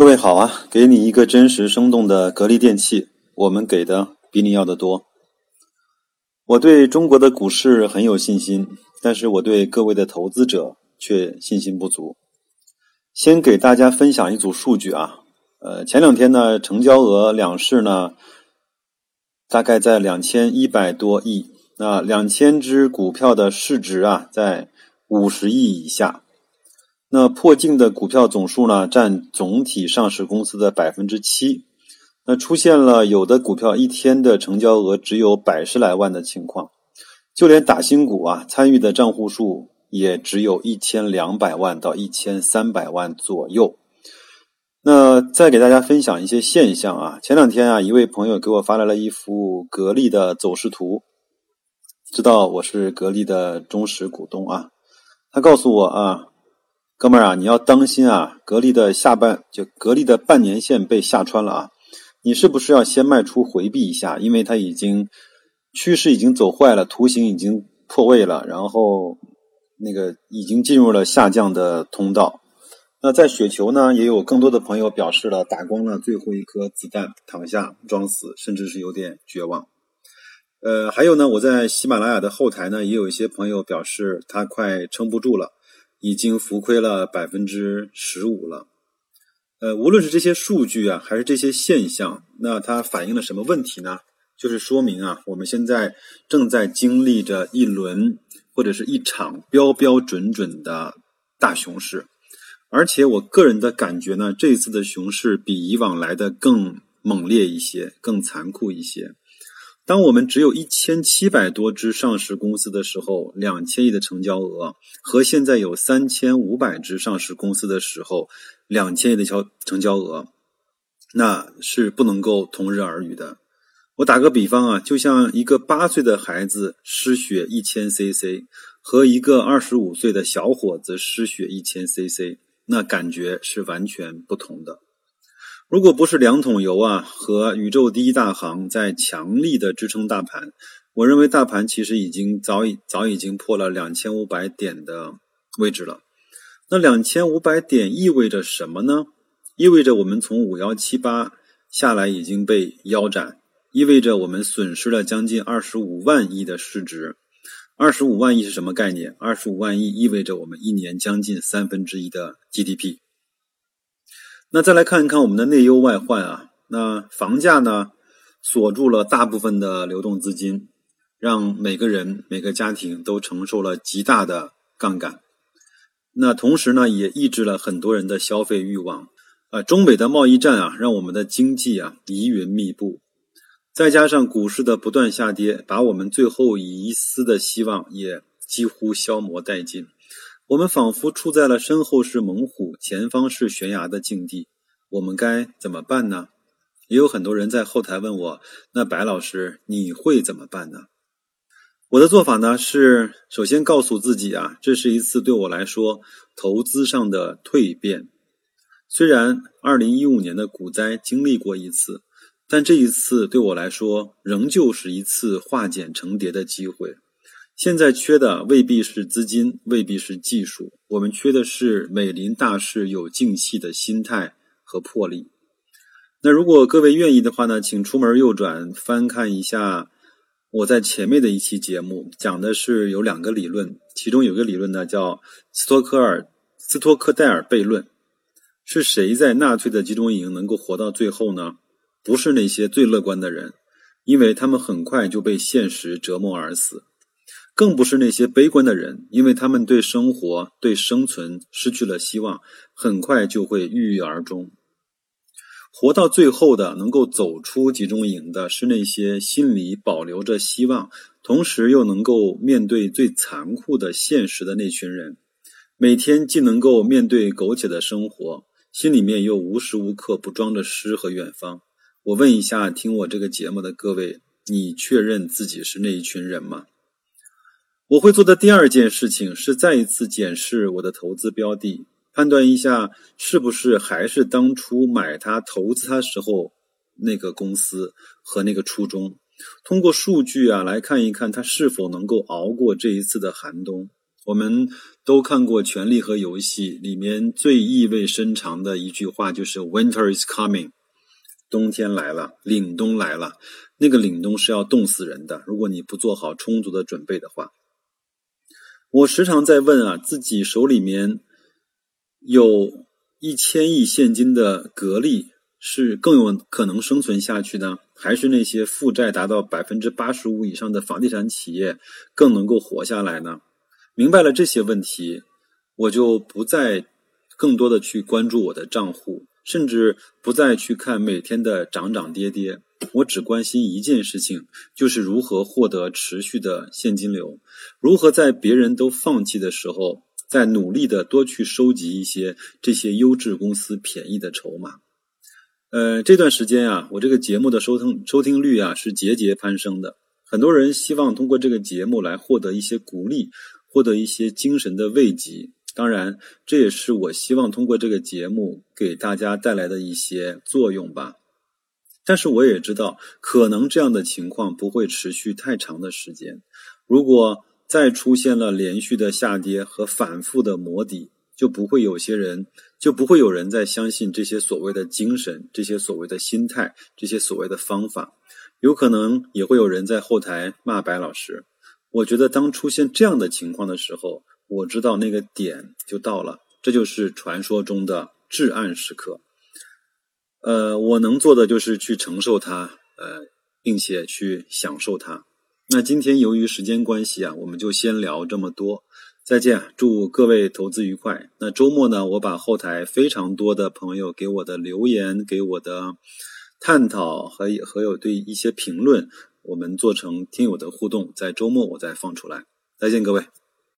各位好啊，给你一个真实生动的格力电器，我们给的比你要的多。我对中国的股市很有信心，但是我对各位的投资者却信心不足。先给大家分享一组数据啊，呃，前两天呢，成交额两市呢，大概在两千一百多亿，那两千只股票的市值啊，在五十亿以下。那破净的股票总数呢，占总体上市公司的百分之七。那出现了有的股票一天的成交额只有百十来万的情况，就连打新股啊，参与的账户数也只有一千两百万到一千三百万左右。那再给大家分享一些现象啊，前两天啊，一位朋友给我发来了一幅格力的走势图，知道我是格力的忠实股东啊，他告诉我啊。哥们儿啊，你要当心啊！格力的下半就格力的半年线被下穿了啊！你是不是要先卖出回避一下？因为它已经趋势已经走坏了，图形已经破位了，然后那个已经进入了下降的通道。那在雪球呢，也有更多的朋友表示了打光了最后一颗子弹，躺下装死，甚至是有点绝望。呃，还有呢，我在喜马拉雅的后台呢，也有一些朋友表示他快撑不住了。已经浮亏了百分之十五了，呃，无论是这些数据啊，还是这些现象，那它反映了什么问题呢？就是说明啊，我们现在正在经历着一轮或者是一场标标准准的大熊市，而且我个人的感觉呢，这一次的熊市比以往来的更猛烈一些，更残酷一些。当我们只有一千七百多只上市公司的时候，两千亿的成交额，和现在有三千五百只上市公司的时候，两千亿的交成交额，那是不能够同日而语的。我打个比方啊，就像一个八岁的孩子失血一千 CC，和一个二十五岁的小伙子失血一千 CC，那感觉是完全不同的。如果不是两桶油啊和宇宙第一大行在强力的支撑大盘，我认为大盘其实已经早已早已经破了两千五百点的位置了。那两千五百点意味着什么呢？意味着我们从五幺七八下来已经被腰斩，意味着我们损失了将近二十五万亿的市值。二十五万亿是什么概念？二十五万亿意味着我们一年将近三分之一的 GDP。那再来看一看我们的内忧外患啊，那房价呢锁住了大部分的流动资金，让每个人每个家庭都承受了极大的杠杆。那同时呢，也抑制了很多人的消费欲望。啊，中美的贸易战啊，让我们的经济啊疑云密布，再加上股市的不断下跌，把我们最后一丝的希望也几乎消磨殆尽。我们仿佛处在了身后是猛虎、前方是悬崖的境地，我们该怎么办呢？也有很多人在后台问我：“那白老师，你会怎么办呢？”我的做法呢是，首先告诉自己啊，这是一次对我来说投资上的蜕变。虽然二零一五年的股灾经历过一次，但这一次对我来说仍旧是一次化茧成蝶的机会。现在缺的未必是资金，未必是技术，我们缺的是美林大势有静气的心态和魄力。那如果各位愿意的话呢，请出门右转，翻看一下我在前面的一期节目，讲的是有两个理论，其中有个理论呢叫斯托克尔斯托克戴尔悖论。是谁在纳粹的集中营能够活到最后呢？不是那些最乐观的人，因为他们很快就被现实折磨而死。更不是那些悲观的人，因为他们对生活、对生存失去了希望，很快就会郁郁而终。活到最后的，能够走出集中营的，是那些心里保留着希望，同时又能够面对最残酷的现实的那群人。每天既能够面对苟且的生活，心里面又无时无刻不装着诗和远方。我问一下，听我这个节目的各位，你确认自己是那一群人吗？我会做的第二件事情是再一次检视我的投资标的，判断一下是不是还是当初买它、投资它时候那个公司和那个初衷。通过数据啊来看一看它是否能够熬过这一次的寒冬。我们都看过《权力和游戏》，里面最意味深长的一句话就是 “Winter is coming”，冬天来了，凛冬来了。那个凛冬是要冻死人的，如果你不做好充足的准备的话。我时常在问啊，自己手里面有一千亿现金的格力，是更有可能生存下去呢，还是那些负债达到百分之八十五以上的房地产企业更能够活下来呢？明白了这些问题，我就不再更多的去关注我的账户，甚至不再去看每天的涨涨跌跌。我只关心一件事情，就是如何获得持续的现金流，如何在别人都放弃的时候，在努力的多去收集一些这些优质公司便宜的筹码。呃，这段时间啊，我这个节目的收听收听率啊是节节攀升的，很多人希望通过这个节目来获得一些鼓励，获得一些精神的慰藉。当然，这也是我希望通过这个节目给大家带来的一些作用吧。但是我也知道，可能这样的情况不会持续太长的时间。如果再出现了连续的下跌和反复的磨底，就不会有些人就不会有人再相信这些所谓的精神、这些所谓的心态、这些所谓的方法。有可能也会有人在后台骂白老师。我觉得，当出现这样的情况的时候，我知道那个点就到了，这就是传说中的至暗时刻。呃，我能做的就是去承受它，呃，并且去享受它。那今天由于时间关系啊，我们就先聊这么多。再见，祝各位投资愉快。那周末呢，我把后台非常多的朋友给我的留言、给我的探讨和和有对一些评论，我们做成听友的互动，在周末我再放出来。再见，各位。